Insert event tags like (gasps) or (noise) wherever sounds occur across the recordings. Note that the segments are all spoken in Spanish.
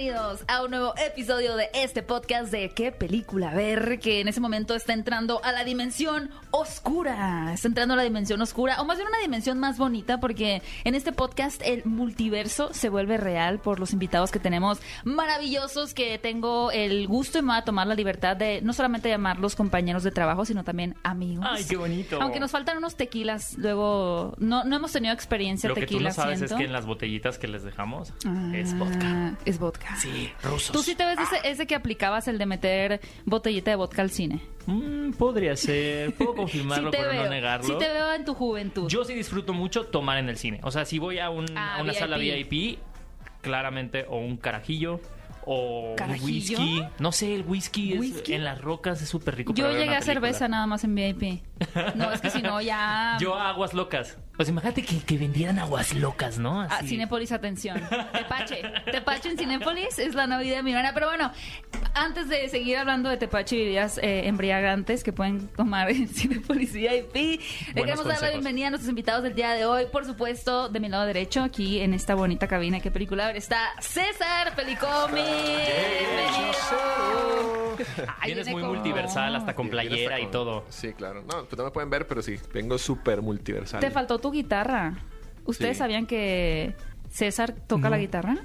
Bienvenidos a un nuevo episodio de este podcast de qué película ver, que en ese momento está entrando a la dimensión oscura, está entrando a la dimensión oscura, o más bien una dimensión más bonita, porque en este podcast el multiverso se vuelve real por los invitados que tenemos maravillosos, que tengo el gusto y me voy a tomar la libertad de no solamente llamarlos compañeros de trabajo, sino también amigos. Ay, qué bonito. Aunque nos faltan unos tequilas, luego no, no hemos tenido experiencia Lo que tú tequila, no sabes siento. es que en las botellitas que les dejamos es Ah, vodka. Es vodka. Sí, rusos. Tú sí te ves ese, ese que aplicabas el de meter botellita de vodka al cine. Mm, podría ser. Puedo confirmarlo, (laughs) sí pero veo. no negarlo. Sí te veo en tu juventud. Yo sí disfruto mucho tomar en el cine. O sea, si voy a, un- Ah, a una sala VIP. Claramente, o un carajillo, o un ¿Carajillo? whisky. No sé, el whisky, es- ¿Whisky? en las rocas es súper rico. Yo llegué a cerveza nada más en VIP. No, es que si no ya... Yo a aguas locas. Pues imagínate que, que vendieran aguas locas, ¿no? Ah, Así. Cinépolis, atención. Tepache. Tepache en Cinépolis es la Navidad millonaria. Pero bueno, antes de seguir hablando de Tepache y bebidas eh, embriagantes que pueden tomar en Cinépolis VIP, le queremos dar la bienvenida a nuestros invitados del día de hoy. Por supuesto, de mi lado derecho, aquí en esta bonita cabina. ¿Qué película? Está César Pelicomi. Bienvenido. (laughs) Ay, Vienes viene muy con- multiversal, hasta con playera hasta y todo. Sí, claro. No, pues no me pueden ver, pero sí, vengo súper multiversal. Te faltó tu guitarra. ¿Ustedes Sí. sabían que César toca la guitarra?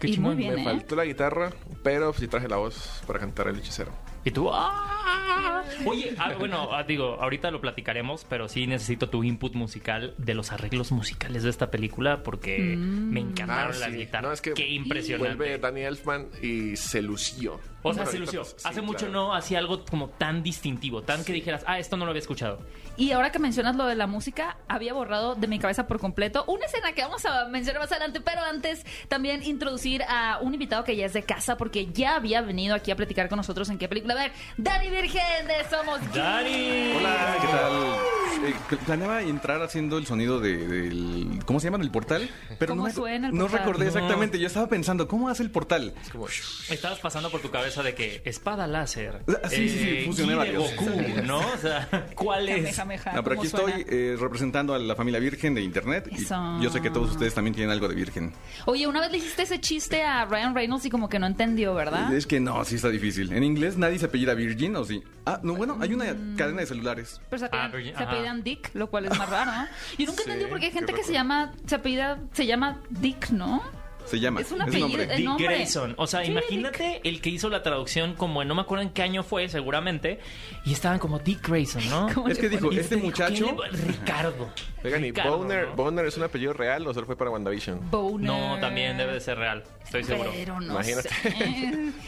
Qué y muy chingón. bien, Me ¿eh? faltó la guitarra, pero sí traje la voz para cantar el hechicero. Y tú, ¡ah! Oye, ah, bueno, ah, digo, ahorita lo platicaremos, pero sí necesito tu input musical de los arreglos musicales de esta película porque me encantaron Ah, las sí. guitarras. No, es que Qué impresionante. Vuelve Danny Elfman y se lució. O sea, se lució. sí, Hace mucho claro. no hacía algo como tan distintivo, tan que dijeras, ah, esto no lo había escuchado. Y ahora que mencionas lo de la música, había borrado de mi cabeza por completo una escena que vamos a mencionar más adelante, pero antes también introducir a un invitado que ya es de casa porque ya había venido aquí a platicar con nosotros en qué película. A ver, Dani Virgen de Somos. ¡Dani! Hola, ¿qué tal? Eh, pl- planeaba entrar haciendo el sonido de- del... ¿Cómo se llama? ¿Del portal? Pero ¿Cómo no, suena el no portal? recordé No. exactamente. Yo estaba pensando, ¿cómo hace el portal? Es como, Estabas pasando por tu cabeza de que espada láser. Ah, sí, sí, sí, fusioné ki de varios. Goku, ¿no? O sea, (laughs) ¿cuál es? No, pero ¿cómo aquí estoy eh, representando a la familia virgen de internet. y Eso. yo sé que todos ustedes también tienen algo de virgen. Oye, una vez le hiciste ese chiste a Ryan Reynolds y como que no entendió, ¿verdad? Es que no, sí está difícil. En inglés nadie se apellida Virgin, ¿o sí? Ah, no, bueno, hay una Mm. cadena de celulares. Pero se apellidan, Ah, Virgin, se ajá. apellidan Dick, lo cual es más raro, ¿no? (laughs) Yo nunca Sí, entendí por qué hay qué gente que se llama, se apellida, se llama Dick, ¿no? Se llama. Es un apellido, nombre. Dick nombre. Grayson. O sea, Sí, imagínate el que hizo la traducción como en no me acuerdo en qué año fue, seguramente, y estaban como Dick Grayson, ¿no? (laughs) ¿Cómo Es que dijo, este dijo, muchacho... ¿quién le- Ricardo. Oigan, ¿y Ricardo, Boner, ¿no? Boner es un apellido real o solo fue para WandaVision? Boner. No, también debe de ser real. Estoy seguro. Pero no Imagínate. sé. (laughs)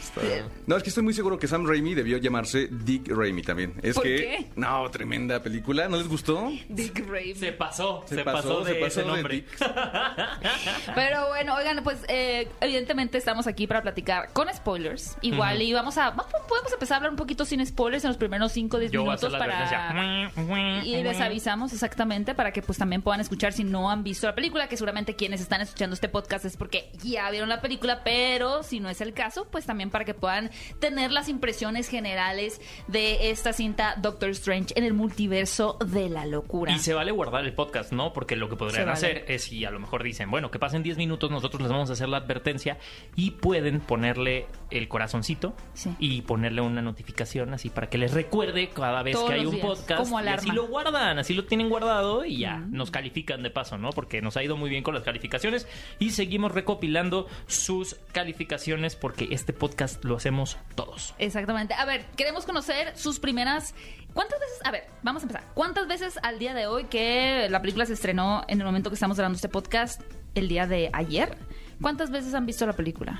No, es que estoy muy seguro que Sam Raimi debió llamarse Dick Raimi también. Es ¿Por que... qué? No, tremenda película. ¿No les gustó? Dick Raven. Se pasó, se, Se pasó, pasó, de se pasó ese de nombre. Dick. (laughs) Pero bueno, oigan, pues eh, evidentemente estamos aquí para platicar con spoilers. Igual y vamos a podemos empezar a hablar un poquito sin spoilers en los primeros 5 o 10 Yo voy a hacer minutos para y les avisamos exactamente para que pues también puedan escuchar si no han visto la película, que seguramente quienes están escuchando este podcast es porque ya vieron la película, pero si no es el caso, pues también para que puedan tener las impresiones generales de esta cinta Doctor Strange en el multiverso de la locura. Y se vale guardar el podcast, ¿no? Porque lo que podrían vale. hacer es si a lo mejor dicen, bueno, que pasen 10 minutos, nosotros les vamos a hacer la advertencia y pueden ponerle el corazoncito Sí. y ponerle una notificación así para que les recuerde cada vez Todos que hay un días, podcast. como y así lo guardan, así lo tienen guardado y ya nos califican de paso, ¿no? Porque nos ha ido muy bien con las calificaciones y seguimos recopilando sus calificaciones porque este podcast lo hacemos todos. Exactamente. A ver, queremos conocer sus primeras. ¿Cuántas veces? A ver, vamos a empezar. ¿Cuántas veces al día de hoy que la película se estrenó en el momento que estamos grabando este podcast, el día de ayer? ¿Cuántas veces han visto la película?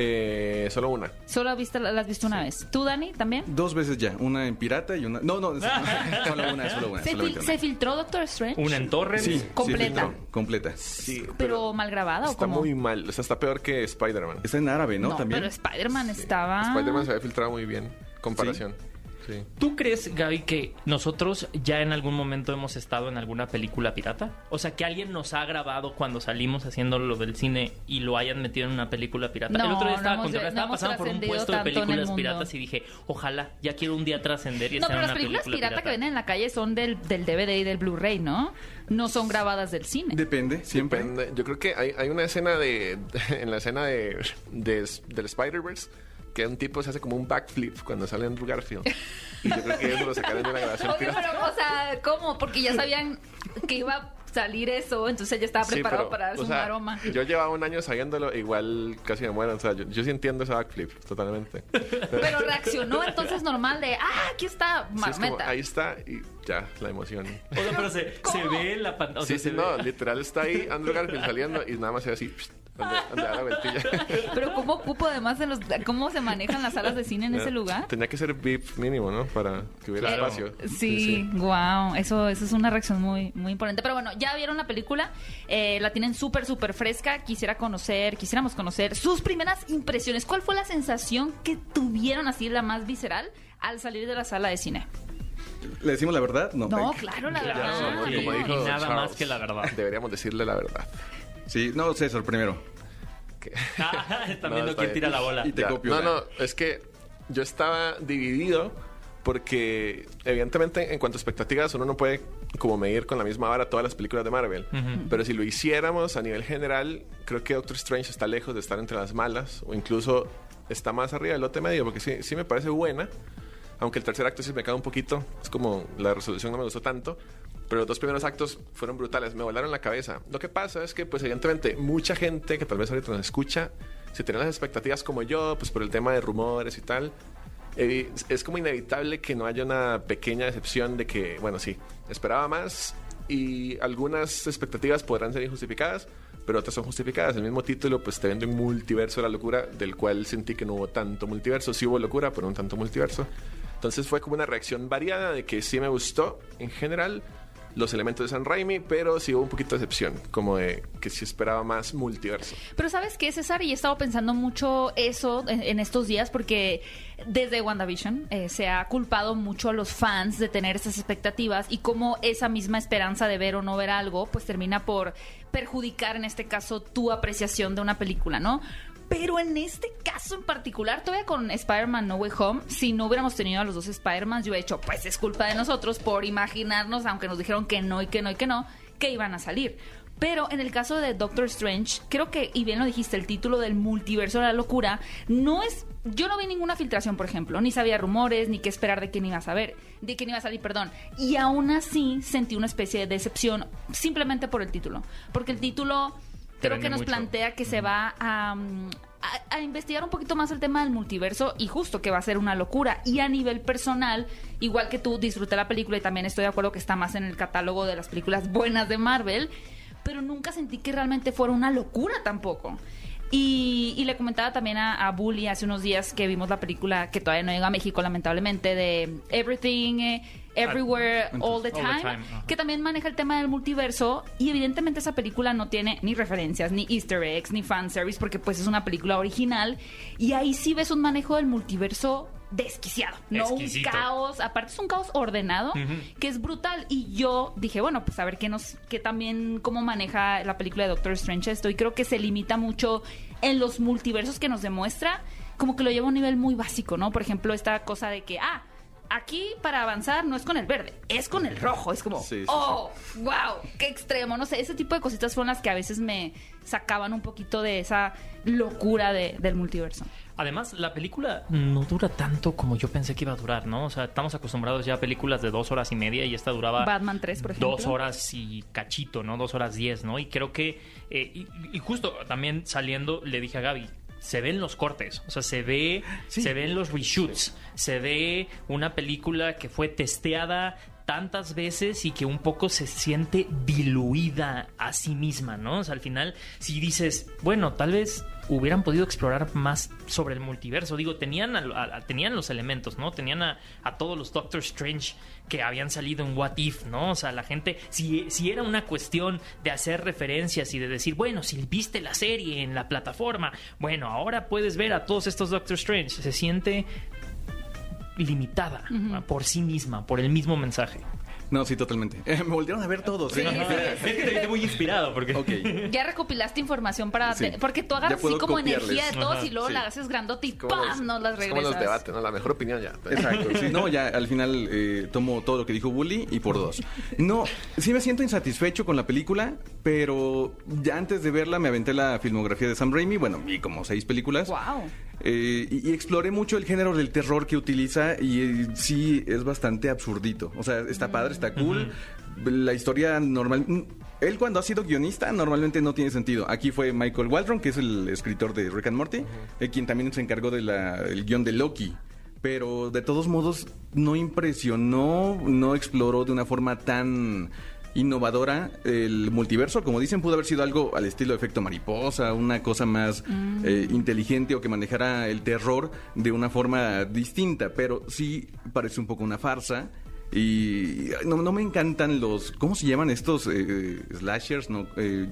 Eh, solo una. Solo has visto, la has visto una vez. ¿Tú, Dani, también? Dos veces ya, una en pirata y una... No, no, (laughs) solo una, solo una. ¿Se, fil- una. se filtró Doctor Strange? Una en Torrent. Sí, Completa. Sí, filtró, completa. Sí, ¿Pero mal grabada o está cómo? muy mal. O sea, está peor que Spider-Man. Está en árabe, ¿no? no, También. pero Spider-Man estaba... Spider-Man se había filtrado muy bien. Comparación. Sí. ¿Tú crees, Gaby, que nosotros ya en algún momento hemos estado en alguna película pirata? O sea, que alguien nos ha grabado cuando salimos haciendo lo del cine y lo hayan metido en una película pirata. No, el otro día no estaba, hemos- no estaba hemos pasando por un puesto de películas piratas y dije, ojalá, ya quiero un día trascender y No, estar pero en las una películas película pirata, que venden en la calle son del, del DVD y del Blu-ray, ¿no? No son grabadas del cine. Depende, siempre. Depende. Yo creo que hay, hay una escena de, (laughs) en la escena de, de- del Spider-Verse que un tipo se hace como un backflip cuando sale Andrew Garfield. Y yo creo que eso lo sacaron de una grabación pero, o sea, ¿cómo? Porque ya sabían que iba a salir eso, entonces ya estaba Sí, preparado pero, para o sea, un aroma. Yo llevaba un año sabiéndolo, igual casi me muero. O sea, yo, yo sí entiendo ese backflip, totalmente. Pero reaccionó entonces normal de, ah, aquí está Sí, es como, ahí está y ya, la emoción. O sea, pero se, se ve en la pantalla. sí, sí, no, literal está ahí Andrew Garfield saliendo y nada más se ve así, pst, donde, donde da la vueltilla. (laughs) Pero cómo ocupo además en los, cómo se manejan las salas de cine en ese lugar. Tenía que ser VIP mínimo, ¿no? Para que hubiera Claro. espacio. Sí, wow, eso, eso es una reacción muy, muy importante. Pero bueno, ya vieron la película, eh, la tienen súper, súper fresca. Quisiera conocer, quisiéramos conocer sus primeras impresiones. ¿Cuál fue la sensación que tuvieron así, la más visceral, al salir de la sala de cine? ¿Le decimos la verdad? No. No, Thank- claro, la Claro, verdad. Como, sí. como Y dijo nada Charles, más que la verdad. Deberíamos decirle la verdad. Sí, no, César, primero. (laughs) Ah, Están No, viendo quién bien. tira la bola. Y te Ya. copio, No, no, es que yo estaba dividido porque evidentemente en cuanto a expectativas uno no puede como medir con la misma vara todas las películas de Marvel. Pero si lo hiciéramos a nivel general, creo que Doctor Strange está lejos de estar entre las malas o incluso está más arriba del lote medio porque sí, sí me parece buena. Aunque el tercer acto sí me cae un poquito, es como la resolución no me gustó tanto, pero los dos primeros actos fueron brutales, me volaron la cabeza. Lo que pasa es que, pues evidentemente, mucha gente que tal vez ahorita nos escucha, si tiene las expectativas como yo, pues por el tema de rumores y tal, eh, es como inevitable que no haya una pequeña decepción de que, bueno, sí, esperaba más y algunas expectativas podrán ser injustificadas, pero otras son justificadas. El mismo título, pues te vende un multiverso de la locura, del cual sentí que no hubo tanto multiverso. Sí hubo locura, pero no tanto multiverso. Entonces fue como una reacción variada de que sí me gustó en general los elementos de San Raimi, pero sí hubo un poquito de decepción, como de que sí esperaba más multiverso. Pero ¿sabes qué, César? Y he estado pensando mucho eso en, en estos días porque desde WandaVision eh, se ha culpado mucho a los fans de tener esas expectativas y cómo esa misma esperanza de ver o no ver algo pues termina por perjudicar en este caso tu apreciación de una película, ¿no? Pero en este caso en particular, todavía con Spider-Man No Way Home, si no hubiéramos tenido a los dos Spider-Man, yo he hecho, pues es culpa de nosotros por imaginarnos, aunque nos dijeron que no y que no y que no, que iban a salir. Pero en el caso de Doctor Strange, creo que, y bien lo dijiste, el título del multiverso de la locura, no es. Yo no vi ninguna filtración, por ejemplo, ni sabía rumores, ni qué esperar de quién iba a saber, de quién iba a salir, perdón. Y aún así sentí una especie de decepción simplemente por el título. Porque el título creo que nos mucho. plantea que se va a, a, a investigar un poquito más el tema del multiverso y justo que va a ser una locura. Y a nivel personal, igual que tú, disfruté la película y también estoy de acuerdo que está más en el catálogo de las películas buenas de Marvel, pero nunca sentí que realmente fuera una locura tampoco. Y, y le comentaba también a, a Bully hace unos días que vimos la película que todavía no llega a México, lamentablemente, de Everything, eh, Everywhere, All the All the Time, que también maneja el tema del multiverso. Y evidentemente esa película no tiene ni referencias, ni easter eggs, ni fanservice porque pues es una película original. Y ahí sí ves un manejo del multiverso desquiciado, no Exquisito. un caos, aparte es un caos ordenado que es brutal y yo dije, bueno, pues a ver qué nos qué también cómo maneja la película de Doctor Strange esto y creo que se limita mucho en los multiversos que nos demuestra, como que lo lleva a un nivel muy básico, ¿no? Por ejemplo, esta cosa de que ah, Aquí para avanzar no es con el verde, es con el rojo. Es como, Sí, sí, oh, wow, qué extremo. No sé, ese tipo de cositas fueron las que a veces me sacaban un poquito de esa locura de- del multiverso. Además, la película no dura tanto como yo pensé que iba a durar, ¿no? O sea, estamos acostumbrados ya a películas de dos horas y media y esta duraba... Batman 3, por ejemplo. Dos horas y cachito, ¿no? Dos horas diez, ¿no? Y creo que... eh, y, y justo también saliendo le dije a Gaby, se ven los cortes, o sea, se ve, se ven los reshoots, se ve una película que fue testeada tantas veces y que un poco se siente diluida a sí misma, ¿no? O sea, al final, si dices, bueno, tal vez hubieran podido explorar más sobre el multiverso. Digo, tenían, a- a- tenían los elementos, ¿no? Tenían a, a todos los Doctor Strange que habían salido en What If, ¿no? O sea, la gente, si, si era una cuestión de hacer referencias y de decir, bueno, si viste la serie en la plataforma, bueno, ahora puedes ver a todos estos Doctor Strange. Se siente limitada por sí misma, por el mismo mensaje. No, sí, totalmente. (laughs) me volvieron a ver todos. ¿eh? Es que te viste muy inspirado porque... (laughs) Ya recopilaste información para... Sí. te- porque tú agarras así como copiarles. energía de todos Ajá, y luego sí. la haces grandote y ¡pam! Nos las es como regresas. los debates, ¿no? La mejor opinión ya. Exacto. Sí, no, ya al final eh, tomo todo lo que dijo Bully y por dos. No, sí me siento insatisfecho con la película, pero ya antes de verla me aventé la filmografía de Sam Raimi, bueno, vi como seis películas. ¡Wow! Eh, y, y exploré mucho el género del terror que utiliza y eh, sí es bastante absurdito. O sea, está padre, está cool. La historia normal... mm, Él cuando ha sido guionista normalmente no tiene sentido. Aquí fue Michael Waldron, que es el escritor de Rick and Morty, eh, quien también se encargó del guion de Loki. Pero de todos modos no impresionó, no exploró de una forma tan innovadora el multiverso. Como dicen, pudo haber sido algo al estilo efecto mariposa, una cosa más eh, inteligente o que manejara el terror de una forma distinta, pero sí parece un poco una farsa. Y no, no me encantan los. ¿Cómo se llaman estos eh, slashers? No, eh,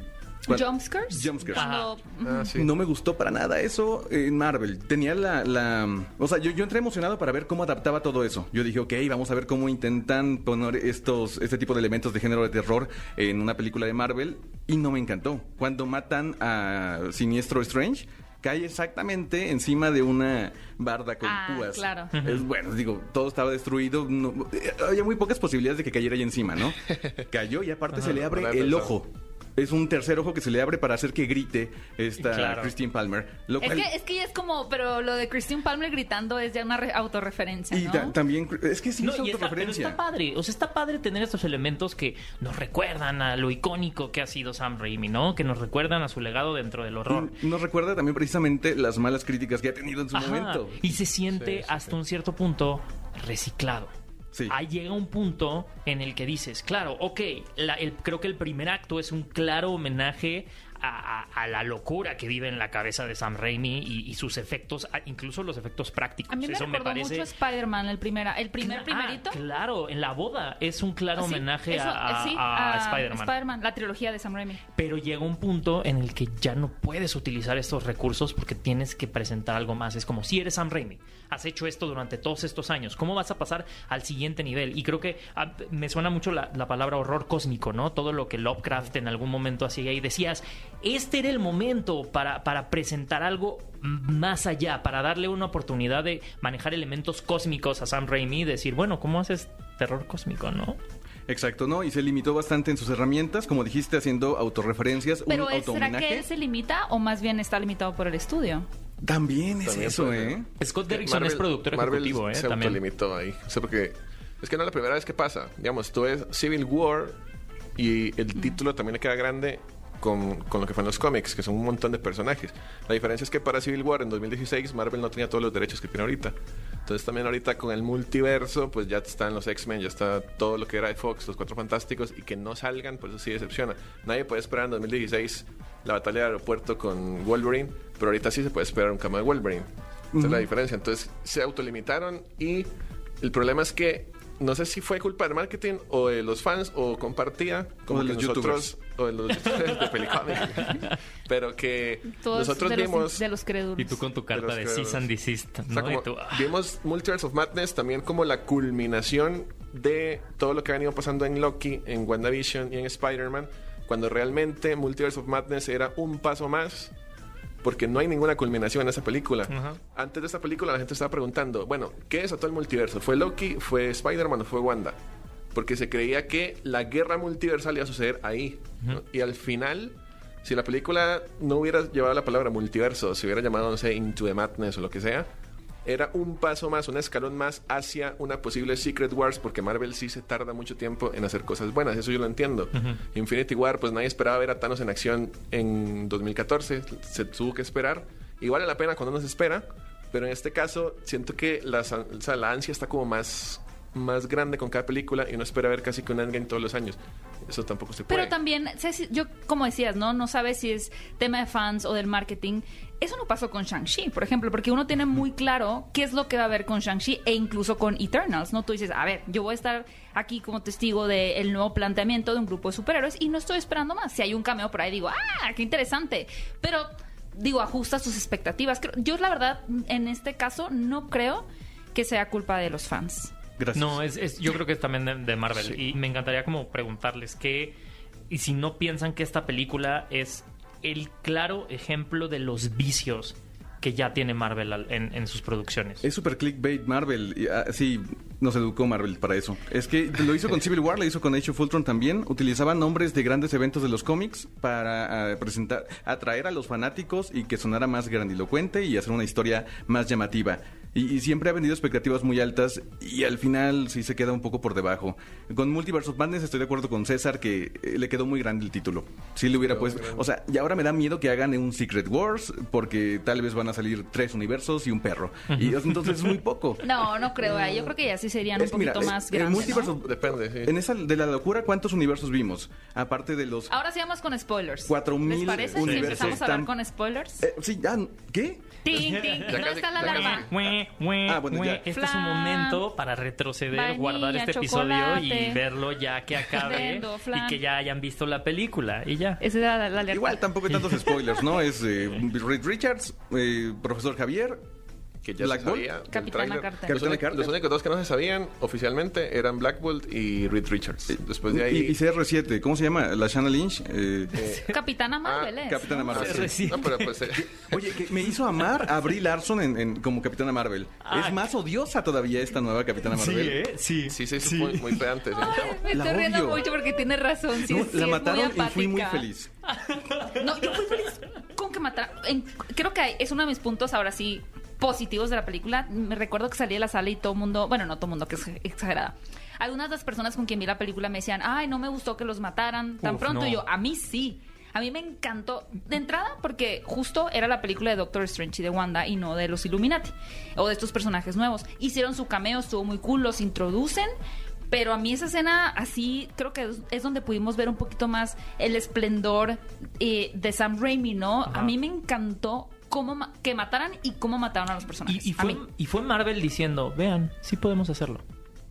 ¿Jumpscares? Jumpscares. Ah, sí. No me gustó para nada eso en Marvel. Tenía la... la- o sea, yo, yo entré emocionado para ver cómo adaptaba todo eso. Yo dije, ok, vamos a ver cómo intentan poner estos, este tipo de elementos de género de terror en una película de Marvel. Y no me encantó. Cuando matan a Siniestro Strange, cae exactamente encima de una barda con Ah, púas. claro. Es, bueno, digo, todo estaba destruido. no- eh, había muy pocas posibilidades de que cayera ahí encima, ¿no? (laughs) Cayó y aparte se le abre el pensado. ojo. Es un tercer ojo que se le abre para hacer que grite esta Claro. Christine Palmer. Lo Es que, es que ya es como, pero lo de Christine Palmer gritando es ya una re- autorreferencia, y ¿no? ta- también, es que sí No, es y está, pero autorreferencia. está padre, o sea, está padre tener estos elementos que nos recuerdan a lo icónico que ha sido Sam Raimi, ¿no? Que nos recuerdan a su legado dentro del horror. Nos recuerda también precisamente las malas críticas que ha tenido en su Ajá, momento. Y se siente Sí, sí, hasta sí. un cierto punto reciclado. Sí. Ahí llega un punto en el que dices, claro, ok, la- el- creo que el primer acto es un claro homenaje a, a- a la locura que vive en la cabeza de Sam Raimi y, y sus efectos, incluso los efectos prácticos. A mí me Eso me parece... mucho Spider-Man, el, primera, el primer Ah, primerito. claro, en la boda es un claro Sí, homenaje eso, a, sí, a- a a Spider-Man. Spider-Man, la trilogía de Sam Raimi. Pero llega un punto en el que ya no puedes utilizar estos recursos porque tienes que presentar algo más. Es como si eres Sam Raimi, has hecho esto durante todos estos años, ¿cómo vas a pasar al siguiente nivel? Y creo que ah, me suena mucho la, la palabra horror cósmico, ¿no? Todo lo que Lovecraft en algún momento hacía y decías, este era el momento para, para presentar algo más allá, para darle una oportunidad de manejar elementos cósmicos a Sam Raimi y decir, bueno, ¿cómo haces terror cósmico, no? Exacto, ¿no? Y se limitó bastante en sus herramientas, como dijiste, haciendo autorreferencias, Pero un es- ¿será que él se limita o más bien está limitado por el estudio? También es También eso, puede ¿eh? Scott Derrickson es productor Marvel ejecutivo, ¿eh? Se También. autolimitó ahí. O sea, porque es que no es la primera vez que pasa. Digamos, tú ves Civil War y el título también le queda grande con, con lo que fue en los cómics, que son un montón de personajes. La diferencia es que para Civil War en 2016 Marvel no tenía todos los derechos que tiene ahorita. Entonces también ahorita con el multiverso, pues ya están los X-Men, ya está todo lo que era de Fox, los Cuatro Fantásticos, y que no salgan, pues eso sí decepciona. Nadie puede esperar en 2016 la batalla del aeropuerto con Wolverine, pero ahorita sí se puede esperar un cambio de Wolverine. Esa es la diferencia. Entonces se autolimitaron y el problema es que no sé si fue culpa del marketing o de los fans o compartía como O de que los nosotros o de los youtubers de Pelicomic. (laughs) pero que Todos nosotros de, vimos los, de los crédulos. Y tú con tu carta de cease and desist, o sea, ¿no? como Y tú, ah. vimos Multiverse of Madness también como la culminación de todo lo que ha venido pasando en Loki, en WandaVision y en Spider-Man, cuando realmente Multiverse of Madness era un paso más, porque no hay ninguna culminación en esa película. Ajá. Antes de esta película la gente estaba preguntando, bueno, ¿qué desató el multiverso? ¿Fue Loki, fue Spider-Man o fue Wanda? Porque se creía que la guerra multiversal iba a suceder ahí. ¿no? Y al final, si la película no hubiera llevado la palabra multiverso, si hubiera llamado, no sé, Into the Madness o lo que sea, era un paso más, un escalón más hacia una posible Secret Wars, porque Marvel sí se tarda mucho tiempo en hacer cosas buenas, eso yo lo entiendo. Infinity War, pues nadie esperaba ver a Thanos en acción en 2014, se tuvo que esperar, y vale la pena cuando uno se espera, pero en este caso siento que la, o sea, la ansia está como más, más grande con cada película y uno espera ver casi que un endgame todos los años. Eso tampoco se puede. Pero también, yo como decías, ¿no? No sabes si es tema de fans o del marketing. Eso no pasó con Shang-Chi, por ejemplo, porque uno tiene muy claro qué es lo que va a haber con Shang-Chi e incluso con Eternals, ¿no? Tú dices, a ver, yo voy a estar aquí como testigo del nuevo planteamiento de un grupo de superhéroes y no estoy esperando más. Si hay un cameo por ahí, digo, ¡ah, qué interesante! Pero, digo, ajusta sus expectativas. Yo, la verdad, en este caso, no creo que sea culpa de los fans. Gracias. No, es, es- yo creo que es también de, de Marvel. Sí. Y me encantaría como preguntarles que, y si no piensan que esta película es el claro ejemplo de los vicios que ya tiene Marvel en, sus producciones. Es super clickbait Marvel. ah, sí, nos educó Marvel para eso. Es que lo hizo con Civil War, lo hizo con Age of Ultron también. Utilizaba nombres de grandes eventos de los cómics para ah, presentar, atraer a los fanáticos y que sonara más grandilocuente y hacer una historia más llamativa. Y, y siempre ha vendido expectativas muy altas y al final sí se queda un poco por debajo. Con Multiverse of Madness estoy de acuerdo con César que eh, le quedó muy grande el título. Sí le hubiera puesto... O sea, y ahora me da miedo que hagan un Secret Wars porque tal vez van a salir tres universos y un perro. Y entonces es muy poco. (laughs) No, no creo. eh. Yo creo que ya sí serían Es un poquito mira, más en el grandes. multiverso- ¿no? Depende, sí. En esa de la locura, ¿cuántos universos vimos? Aparte de los... Ahora sí vamos con spoilers. Cuatro ¿Les mil parece si universos empezamos a hablar están- con spoilers? Eh, sí, ya, ¿qué? Ting, ting. Ya ¿Dónde casi- está la alarma? Ah, bueno, ya. Este es un momento para retroceder, Vainilla, guardar este episodio y verlo ya que acabe y que ya hayan visto la película y ya. Esa era la, la. Igual tampoco hay tantos (laughs) spoilers, ¿no? Es eh, Reed Richards, eh, Profesor Javier, que ya Black se Bolt. sabía. Capitana. Carter. Los, Capitana únicos- Carter. los únicos dos que no se sabían oficialmente eran Black Bolt y Reed Richards. Después de ahí... y, y CR7, ¿cómo se llama? La Shanna Lynch. eh, Capitana Marvel, Ah, ¿es? Capitana ¿no? Marvel. Se recibe. No, pero pues... eh, (laughs) Oye, que me hizo amar a Brie Larson en, en- como Capitana Marvel. Ah, es más odiosa todavía esta nueva Capitana Marvel. ¿eh? Sí. sí, se hizo muy, muy pedante. sí. Me La estoy riendo odio. mucho porque tiene razón. Sí, No, sí, la mataron y fui muy feliz. (laughs) No, yo fui feliz con que mataran. en- creo que es uno de mis puntos ahora sí positivos de la película. Me recuerdo que salí de la sala y todo el mundo, bueno, no todo el mundo, que es exagerada. Algunas de las personas con quien vi la película me decían, ay, no me gustó que los mataran tan Uf, pronto. no. Y yo, a mí sí. A mí me encantó. De entrada, porque justo era la película de Doctor Strange y de Wanda y no de los Illuminati. O de estos personajes nuevos. Hicieron su cameo, estuvo muy cool, los introducen. Pero a mí esa escena así creo que es, donde pudimos ver un poquito más el esplendor eh, de Sam Raimi, ¿no? Ajá. A mí me encantó cómo ma- que mataran y cómo mataron a los personajes. Y, y a fue, mí. y fue Marvel diciendo, vean, sí podemos hacerlo.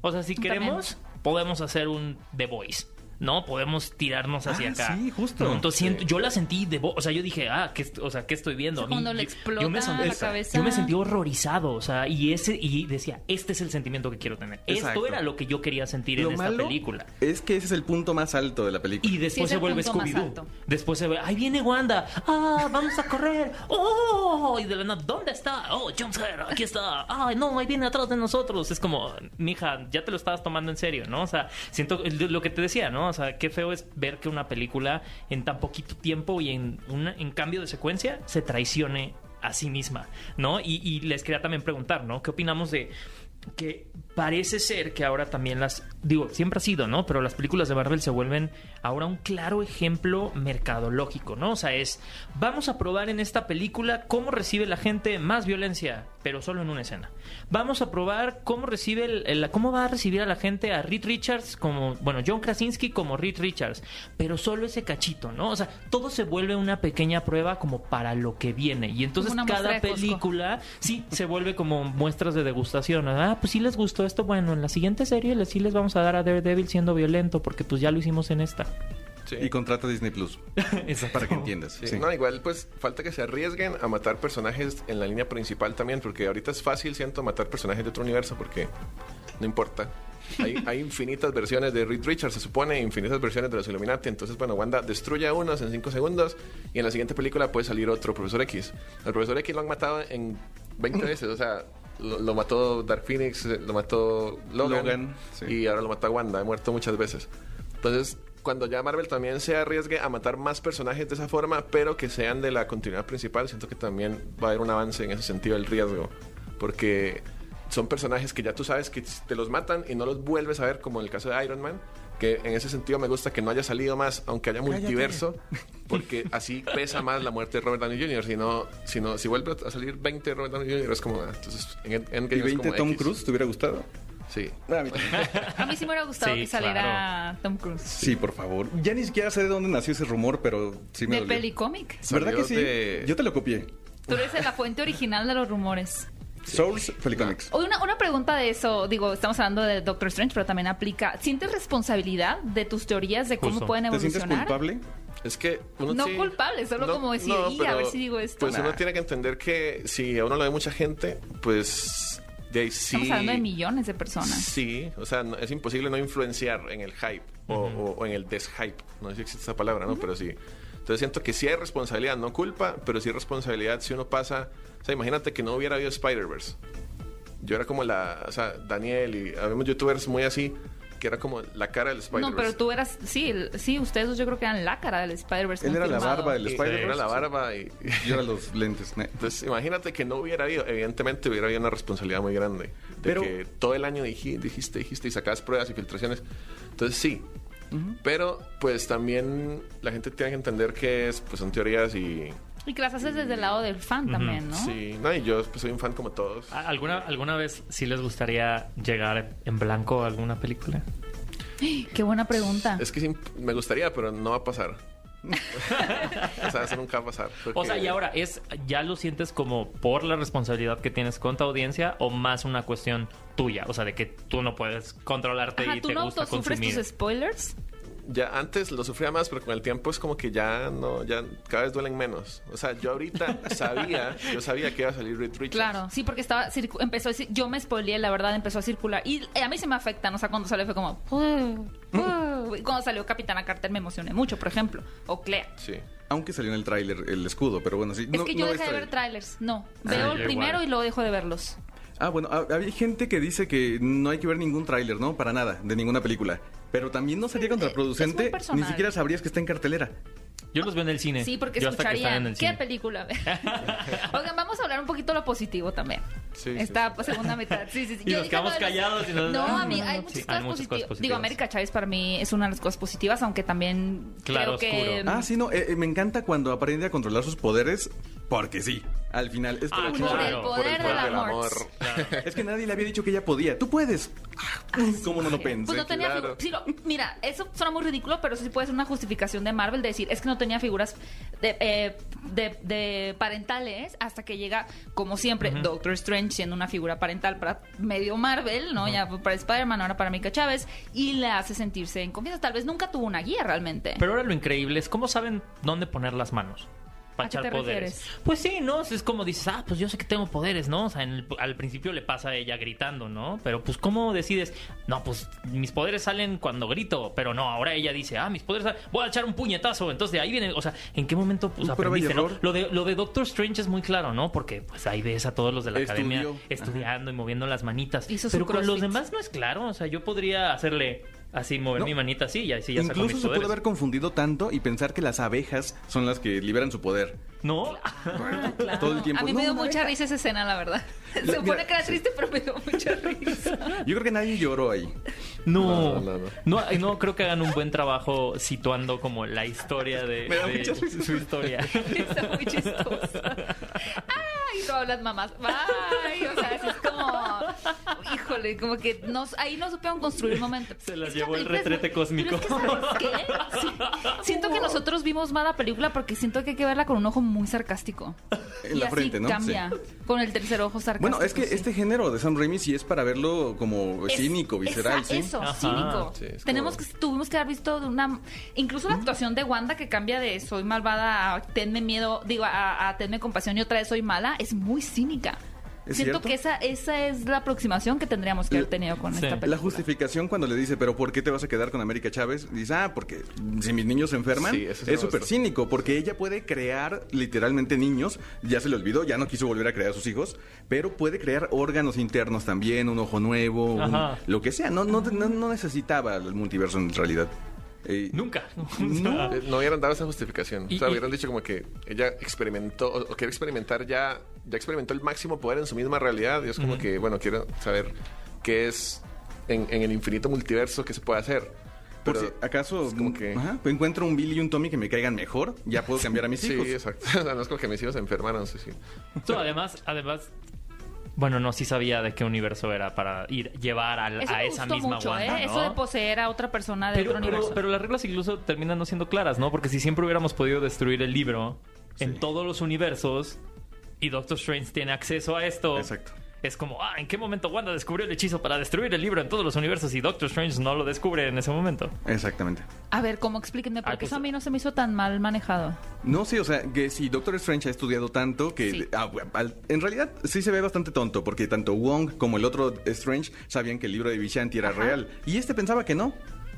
O sea, si También. queremos, podemos hacer un The Voice. ¿No? Podemos tirarnos hacia Ah, acá. sí, justo. ¿No? Entonces siento- yo la sentí de O sea, yo dije, ah, ¿qué, o sea, ¿qué estoy viendo? Cuando le explota yo me sentí, la cabeza. Yo me sentí horrorizado. O sea, y ese y decía, este es el sentimiento que quiero tener. Exacto. Esto era lo que yo quería sentir Lo en esta malo película. es que ese es el punto más alto de la película. Y después es se el vuelve Scooby-Doo. alto. Después se ve, ahí viene Wanda. Ah, vamos a correr. Oh, y de la nada, ¿dónde está? Oh, Jumpscare, aquí está. Ay, no, ahí viene atrás de nosotros. Es como, mija, ya te lo estabas tomando en serio, ¿no? O sea, siento lo que te decía, ¿no? O sea, qué feo es ver que una película en tan poquito tiempo y en, una, en cambio de secuencia se traicione a sí misma, ¿no? Y, y les quería también preguntar, ¿no? ¿Qué opinamos de que parece ser que ahora también las digo siempre ha sido no pero las películas de Marvel se vuelven ahora un claro ejemplo mercadológico no o sea es vamos a probar en esta película cómo recibe la gente más violencia pero solo en una escena. Vamos a probar cómo recibe el, el- cómo va a recibir a la gente a Reed Richards como bueno John Krasinski como Reed Richards pero solo ese cachito no o sea todo se vuelve una pequeña prueba como para lo que viene. Y entonces cada película sí se vuelve como muestras de degustación. Ah, pues sí les gustó esto. Bueno, en la siguiente serie les, sí les vamos a dar a Daredevil siendo violento porque pues ya lo hicimos en esta. Sí. Y contrata Disney Plus. (laughs) Para que entiendas. Sí, sí. No, igual pues falta que se arriesguen a matar personajes en la línea principal también, porque ahorita es fácil, siento, matar personajes de otro universo, porque no importa. Hay, (laughs) hay infinitas versiones de Reed Richards, se supone, infinitas versiones de los Illuminati. Entonces, bueno, Wanda destruye a unos en 5 segundos y en la siguiente película puede salir otro Profesor X. El Profesor X lo han matado en 20 (laughs) veces, o sea, lo, lo mató Dark Phoenix, lo mató Logan, Logan, sí. y ahora lo mató Wanda, ha muerto muchas veces. Entonces, cuando ya Marvel también se arriesgue a matar más personajes de esa forma, pero que sean de la continuidad principal, siento que también va a haber un avance en ese sentido del riesgo. Porque son personajes que ya tú sabes que te los matan y no los vuelves a ver, como en el caso de Iron Man. Que en ese sentido me gusta que no haya salido más, aunque haya multiverso, (laughs) porque así pesa más la muerte de Robert Downey Jr. Si no, si, no, si vuelve a salir 20 Robert Downey Jr., es como. ah, Entonces, en Endgame ¿Y es 20 como Tom X. Cruise te hubiera gustado? Sí. A mí también. (laughs) A mí sí me hubiera gustado Sí, que saliera Tom Cruise. Sí, por favor. Ya ni siquiera sé de dónde nació ese rumor, pero sí me De dolió. Pelicómic. ¿Verdad que sí? de- Yo te lo copié. Tú eres la fuente original de los rumores. Source Pelicomics. Oye, Una, una pregunta de eso, digo, estamos hablando de Doctor Strange, pero también aplica. ¿Sientes responsabilidad de tus teorías de cómo Justo. pueden ¿Te sientes evolucionar? culpable? Es que uno No sí- culpable, solo como decir, "Y, a ver si digo esto". Pues Nah. uno tiene que entender que si a uno lo ve mucha gente, pues de ahí sí. Estamos hablando de millones de personas. Sí, o sea, no- es imposible no influenciar en el hype o, o- o en el deshype. No sé si existe esa palabra, ¿no? Pero sí. Entonces siento que sí hay responsabilidad, no culpa, pero sí responsabilidad si uno pasa. O sea, imagínate que no hubiera habido Spider-Verse. Yo era como la. O sea, Daniel y habíamos youtubers muy así, que era como la cara del Spider-Verse. No, pero tú eras, sí, sí, ustedes dos yo creo que eran la cara del Spider-Verse. Él era la barba del Spider-Verse. Era la barba y. Yo era los lentes. Entonces, imagínate que no hubiera habido, evidentemente hubiera habido una responsabilidad muy grande. De Pero- que todo el año diji- dijiste, dijiste y sacabas pruebas y filtraciones. Entonces, sí. Pero, pues también la gente tiene que entender que es, pues son teorías y. Y que las haces desde el lado del fan también, ¿no? Sí, no, y yo pues, soy un fan como todos. ¿A- ¿Alguna, ¿Alguna vez sí les gustaría llegar en blanco a alguna película? (gasps) Qué buena pregunta. Es que sí, me gustaría, pero no va a pasar. (laughs) o sea, eso nunca va a pasar. O sea, y ahora, ¿es ya lo sientes como por la responsabilidad que tienes con tu audiencia o más una cuestión tuya? O sea, de que tú no puedes controlarte Ajá, y ¿tú te no gusta consumir. tus spoilers? Ya antes lo sufría más, pero con el tiempo es como que ya no, ya cada vez duelen menos. O sea, yo ahorita sabía, (laughs) yo sabía que iba a salir Reed Richards. Claro, sí, porque estaba empezó a decir- yo me spoileé, la verdad, empezó a circular y a mí se me afectan, o sea, cuando salió fue como "Uh, uh", y cuando salió Capitana Carter me emocioné mucho, por ejemplo, o Clea. Sí. Aunque salió en el tráiler el escudo, pero bueno, sí. Es no- que yo no dejé de ver trailers, no, Ah, veo el primero igual. y luego dejo de verlos. Ah, bueno, ha- había gente que dice que no hay que ver ningún tráiler, ¿no? Para nada, de ninguna película. Pero también no sería Es muy contraproducente, ni siquiera sabrías que está en cartelera. Yo los veo en el cine. Sí, porque Yo hasta que están en escucharían el qué cine. película. (laughs) (laughs) Oigan, vamos a hablar un poquito de lo positivo también. Sí, sí, Esta segunda (laughs) mitad. Sí, sí, sí. Y Yo nos quedamos los- callados y nos- No, no, a mí no, hay muchas, Sí, cosas, hay muchas positivas. cosas positivas. Digo, América Chávez para mí es una de las cosas positivas, aunque también Claro, creo que... oscuro. Ah, sí, no, eh, eh, me encanta cuando aprende a controlar sus poderes, porque sí. Al final, es, Ah, Por claro. el Por poder el poder del del amor. amor. es que nadie le había dicho que ella podía. ¡Tú puedes! Ah, ¿Cómo no lo pensé? Pues no tenía claro. sí, mira, eso suena muy ridículo, pero sí puede ser una justificación de Marvel de decir, es que no tenía figuras de, eh, de- de parentales hasta que llega, como siempre, Doctor Strange siendo una figura parental para medio Marvel, ¿no? Ya para Spider-Man, ahora para Mika Chávez, y le hace sentirse en confianza. Tal vez nunca tuvo una guía realmente. Pero ahora lo increíble es cómo saben dónde poner las manos. Para ¿A qué echar te poderes. refieres? Pues sí, ¿no? Es como dices, ah, pues yo sé que tengo poderes, ¿no? O sea, en el- al principio le pasa a ella gritando, ¿no? Pero pues, ¿cómo decides? No, pues mis poderes salen cuando grito, pero no, ahora ella dice, ah, mis poderes salen, voy a echar un puñetazo. Entonces de ahí viene, o sea, ¿en qué momento pues, aprendiste, no? Lo de, lo de Doctor Strange es muy claro, ¿no? Porque pues ahí ves a todos los de la Estudió. academia Ajá. estudiando y moviendo las manitas. Hizo pero con los demás no es claro, o sea, yo podría hacerle así, mover No. mi manita así y así ya Incluso mis se puede haber confundido tanto y pensar que las abejas son las que liberan su poder. ¿No? (laughs) Todo el tiempo. A mí me dio mucha abeja. risa esa escena, la verdad. (laughs) Se supone que era triste, pero me dio mucha risa. Yo creo que nadie lloró ahí. No, No, no, no. no, ay, no creo que hagan un buen trabajo situando como la historia de, Me da de mucha risa. su historia. (laughs) Está muy chistosa. Ay, todas las mamás. Ay, o sea. (laughs) Híjole, como que nos, ahí no supieron construir un momento. Se las Es que la llevó el es retrete cósmico. pero es que, ¿sabes qué? Sí, siento que nosotros vimos mal la película porque siento que hay que verla con un ojo muy sarcástico. En y la así frente, ¿no? cambia. Con el tercer ojo sarcástico. Bueno, es que sí. este género de Sam Raimi sí es para verlo como Es- cínico, visceral, esa- ¿sí? Eso, Ajá. cínico. Sí, es Tenemos como- que, tuvimos que haber visto de una. Incluso la actuación de Wanda que cambia de soy malvada a tenme miedo, digo, a, a tenme compasión y otra vez soy mala, es muy cínica. ¿Es Siento cierto? que esa, esa es la aproximación que tendríamos que haber tenido con Sí. esta La película. La justificación cuando le dice, pero ¿por qué te vas a quedar con América Chávez? Dice, ah, porque si mis niños se enferman, Sí, sí es súper cínico, porque ella puede crear literalmente niños, ya se le olvidó, ya no quiso volver a crear a sus hijos, pero puede crear órganos internos también, un ojo nuevo, un- lo que sea, no, no, no, no necesitaba el multiverso en realidad. Eh, Nunca. (laughs) No. No hubieran dado esa justificación. Y- o sea, y- hubieran dicho como que ella experimentó o, o quiere experimentar ya, ya experimentó el máximo poder en su misma realidad. Y es como que, bueno, quiero saber qué es en, en el infinito multiverso que se puede hacer. Por Pero si acaso como que... ajá, encuentro un Billy y un Tommy que me caigan mejor, ya puedo cambiar a mis (laughs) Sí, hijos. exacto. (laughs) O sea, no es como que mis hijos se enfermaron, sí, sí. No, además, además, bueno, no, sí sabía de qué universo era para ir llevar Eso a me esa gustó misma mucho, Wanda, ¿eh? ¿no? Eso de poseer a otra persona de pero, otro pero, universo. pero las reglas incluso terminan no siendo claras, ¿no? Porque si siempre hubiéramos podido destruir el libro en todos los universos y Doctor Strange tiene acceso a esto. Exacto. Es como, ah, ¿en qué momento Wanda descubrió el hechizo para destruir el libro en todos los universos y Doctor Strange no lo descubre en ese momento? Exactamente. A ver, ¿cómo explíquenme? Ah, Porque pues- eso a mí no se me hizo tan mal manejado. No, sí, o sea, que si Doctor Strange ha estudiado tanto que... Sí. ah, en realidad sí se ve bastante tonto, porque tanto Wong como el otro Strange sabían que el libro de Vishanti era real. Y este pensaba que no.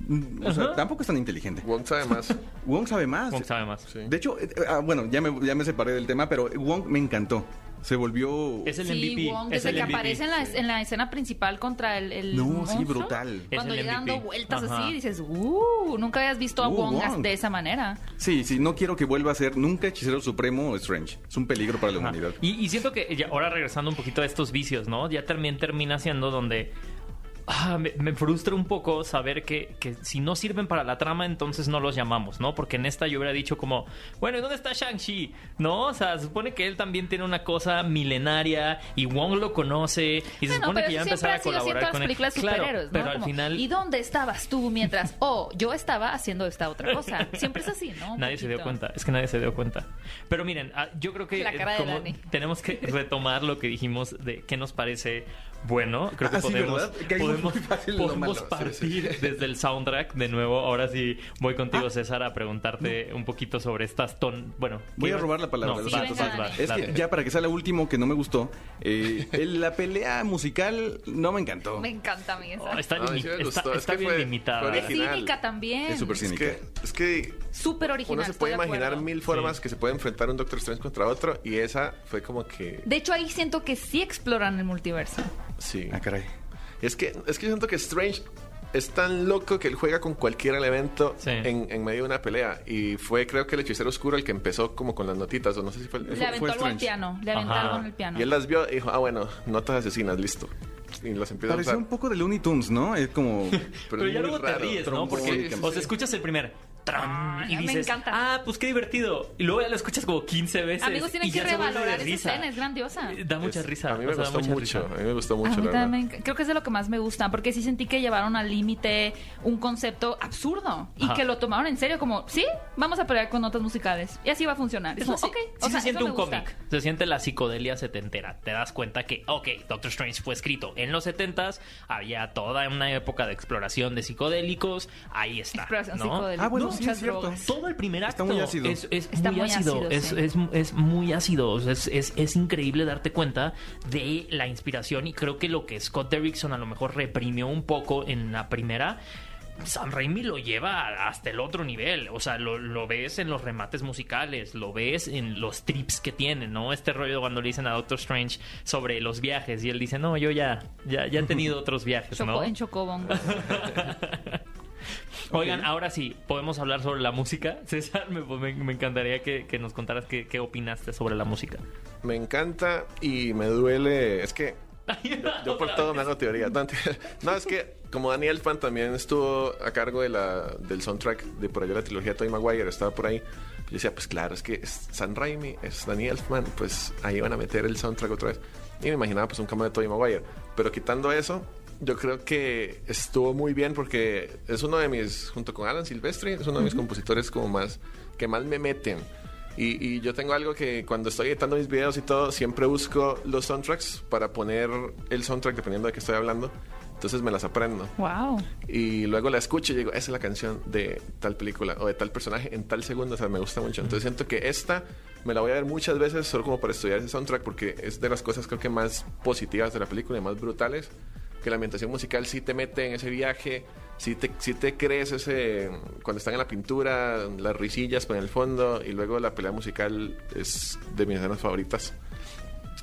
Mm, O sea, tampoco es tan inteligente. Wong sabe más. (laughs) Wong sabe más. Wong sabe más. Sí. De hecho, eh, ah, bueno, ya me, ya me separé del tema, pero Wong me encantó. Se volvió... Es el sí, MVP. Wong, es desde el que MVP. aparece en la, en la escena principal contra el, el No, sí, monstruo, brutal. Es Cuando llega dando vueltas Ajá. así, dices, uh, nunca habías visto a Uh, Wong, Wong. de esa manera. Sí, sí, no quiero que vuelva a ser nunca hechicero supremo Strange. Es un peligro para la Ajá. humanidad. Y, y siento que ya, ahora regresando un poquito a estos vicios, ¿no? Ya también termina siendo donde ah, me, me frustra un poco saber que, que si no sirven para la trama, entonces no los llamamos, ¿no? Porque en esta yo hubiera dicho como, bueno, ¿y dónde está Shang-Chi? ¿No? O sea, se supone que él también tiene una cosa milenaria y Wong lo conoce y se Bueno, supone que ya eso empezar siempre a colaborar con él. Claro, ¿no? pero al final ¿Y dónde estabas tú mientras, oh, yo estaba haciendo esta otra cosa? (laughs) Siempre es así, ¿no? Un Nadie se dio cuenta, es que nadie se dio cuenta. Pero miren, ah, yo creo que eh, como tenemos que (laughs) retomar lo que dijimos de qué nos parece bueno. Creo que Ah, podemos, podemos, fácil lo podemos malo. Sí, partir desde el soundtrack de nuevo. Ahora sí voy contigo, Ah. César, a preguntarte un poquito sobre estas ton... Bueno, Voy ¿qué a robar la palabra. No, vas, vas, vas, Es que ya para que sea lo último que no me gustó, eh, la pelea musical no me encantó. Me encanta a mí esa. Oh, está mí limi- está, es está bien limitada. es cínica también. Es súper Es cínica. que, es que Súper original. uno se puede imaginar mil formas que se puede enfrentar un Doctor Strange contra otro y esa fue como que De hecho, ahí siento que sí exploran el multiverso. Sí. Ah, caray. Es que es que yo siento que Strange es tan loco que él juega con cualquier elemento Sí. en, en medio de una pelea y fue creo que el hechicero oscuro el que empezó como con las notitas o no sé si fue el Le fue aventó algo al piano. Le aventó Ajá. algo en el piano. y él las vio y dijo ah bueno notas asesinas listo y las empieza a usar un poco de Looney Tunes, ¿no? Es como... (laughs) Pero, es ya luego te ríes, ¿no? Porque, que- o sea, escuchas el primer tran, y me encanta. ah, pues qué divertido. Y luego ya lo escuchas como 15 veces. Amigos, tienen y que ya revalorar esa risa. escena, es grandiosa. Eh, Da mucha Es- risa. a mí me o sea, da gustó mucho risa. a mí me gustó A mucho mí la verdad. también, creo que es de lo que más me gusta, porque sí sentí que llevaron al límite un concepto absurdo y Ajá. que lo tomaron en serio, como, sí, vamos a pelear con notas musicales y así va a funcionar. Es Eso como, sí, ok, sí o sea, se siente un cómic. Se siente la psicodelia setentera. Te das cuenta que, ok, Doctor Strange fue escrito en los setentas. Había toda una época de exploración de psicodélicos. Ahí está. Exploración ¿no? psicodélica, Ah, bueno, muchas drogas. Todo el primer acto Está muy ácido. es, es Está muy, muy ácido, ácido, es, sí. es, es muy ácido, O sea, es, es, es increíble darte cuenta de la inspiración y creo que lo que Scott Derrickson a lo mejor reprimió un poco en la primera. Sam Raimi lo lleva hasta el otro nivel, o sea, lo, lo ves en los remates musicales, lo ves en los trips que tiene, ¿no? Este rollo cuando le dicen a Doctor Strange sobre los viajes y él dice, no, yo ya, ya, ya he tenido (laughs) otros viajes, Choco- ¿no? En Chocobón. (laughs) Oigan, ahora sí, podemos hablar sobre la música. (laughs) César, me, me- me encantaría que, que nos contaras qué, qué opinaste sobre la música. me encanta y me duele es que Yo (laughs) por todo me hago teoría. No, no, es que como Danny Elfman también estuvo a cargo de la, del soundtrack de por allá la trilogía de Tobey Maguire, estaba por ahí. Yo decía, pues claro, es que es San Raimi, es Danny Elfman, pues ahí van a meter el soundtrack otra vez. Y me imaginaba pues un cambio de Tobey Maguire. Pero quitando eso, yo creo que estuvo muy bien porque es uno de mis, junto con Alan Silvestri, es uno de mis compositores como más, que más me meten. Y, y yo tengo algo que cuando estoy editando mis videos y todo, siempre busco los soundtracks para poner el soundtrack dependiendo de qué estoy hablando. Entonces me las aprendo. Wow. Y luego la escucho y digo, esa es la canción de tal película o de tal personaje en tal segundo. O sea, me gusta mucho. Entonces siento que esta me la voy a ver muchas veces solo como para estudiar ese soundtrack porque es de las cosas creo que más positivas de la película y más brutales. Que la ambientación musical sí te mete en ese viaje, sí te, sí te crees ese... Cuando están en la pintura, las risillas con el fondo y luego la pelea musical es de mis escenas favoritas.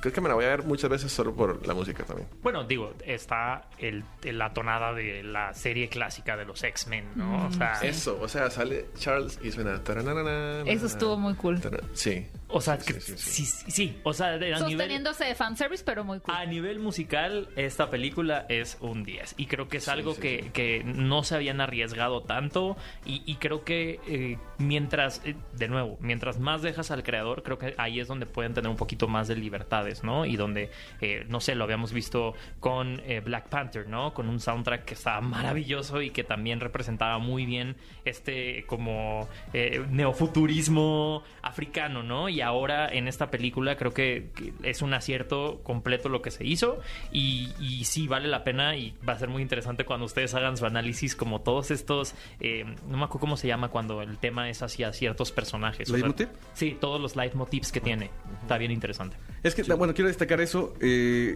Creo que me la voy a ver muchas veces solo por la música también. Bueno, digo, está el, el- la tonada de la serie clásica de los X-Men, ¿no? o sea, Eso, o sea, sale Charles y suena... taranana, Eso estuvo muy cool. Sí. O sea, Sí, que- sí, sí, sí. sí, sí, o sea, de- a nivel, Sosteniéndose de fanservice, pero muy cool. a nivel musical, esta película es un 10. Y creo que es algo sí, que, sí. que no se habían arriesgado tanto. Y, y creo que eh, mientras, eh, de nuevo, mientras más dejas al creador, creo que ahí es donde pueden tener un poquito más de libertades, ¿no? Y donde, eh, no sé, lo habíamos visto con eh, Black Panther, ¿no? Con un soundtrack que estaba maravilloso y que también representaba muy bien este como eh, neofuturismo africano, ¿no? Y ahora en esta película creo que, es un acierto completo lo que se hizo y, y sí vale la pena y va a ser muy interesante cuando ustedes hagan su análisis como todos estos, eh, no me acuerdo cómo se llama cuando el tema es hacia ciertos personajes. O sea, ¿Leitmotiv? sí, todos los leitmotivs que tiene. Está bien interesante. Es que, bueno, quiero destacar eso. eh,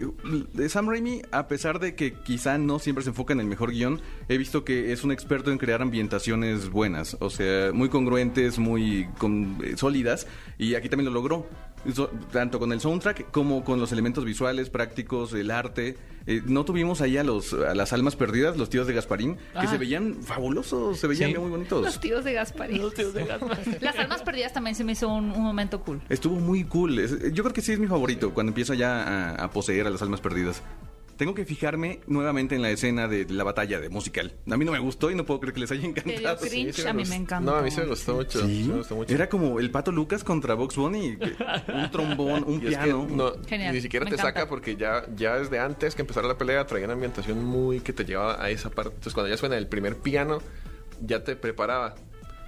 Sam Raimi, a pesar de que quizá no siempre se enfoca en el mejor guion, he visto que es un experto en crear ambientaciones buenas, o sea, muy congruentes, muy con- eh, sólidas, y aquí también lo logró. So- tanto con el soundtrack como con los elementos visuales, prácticos, el arte. Eh, no tuvimos ahí a, los, a las almas perdidas, los tíos de Gasparín, que Ah. se veían fabulosos, se veían Sí. muy bonitos. Los tíos de Gasparín. (laughs) Las almas perdidas también se me hizo un, un momento cool. Estuvo muy cool. Es- Yo creo que sí es mi favorito cuando empieza ya a, a poseer a las almas perdidas. Tengo que fijarme nuevamente en la escena de la batalla de musical. A mí no me gustó y no puedo creer que les haya encantado. cringe, Sí, sí a mí me encantó. No, a mí sí me gustó mucho. Sí, sí me gustó mucho. Era como el pato Lucas contra Box Bunny. Un trombón, un (laughs) Y es que piano. no, Genial, ni siquiera me te encanta. saca porque ya, ya desde antes que empezara la pelea traía una ambientación muy que te llevaba a esa parte. Entonces cuando ya suena el primer piano, ya te preparaba.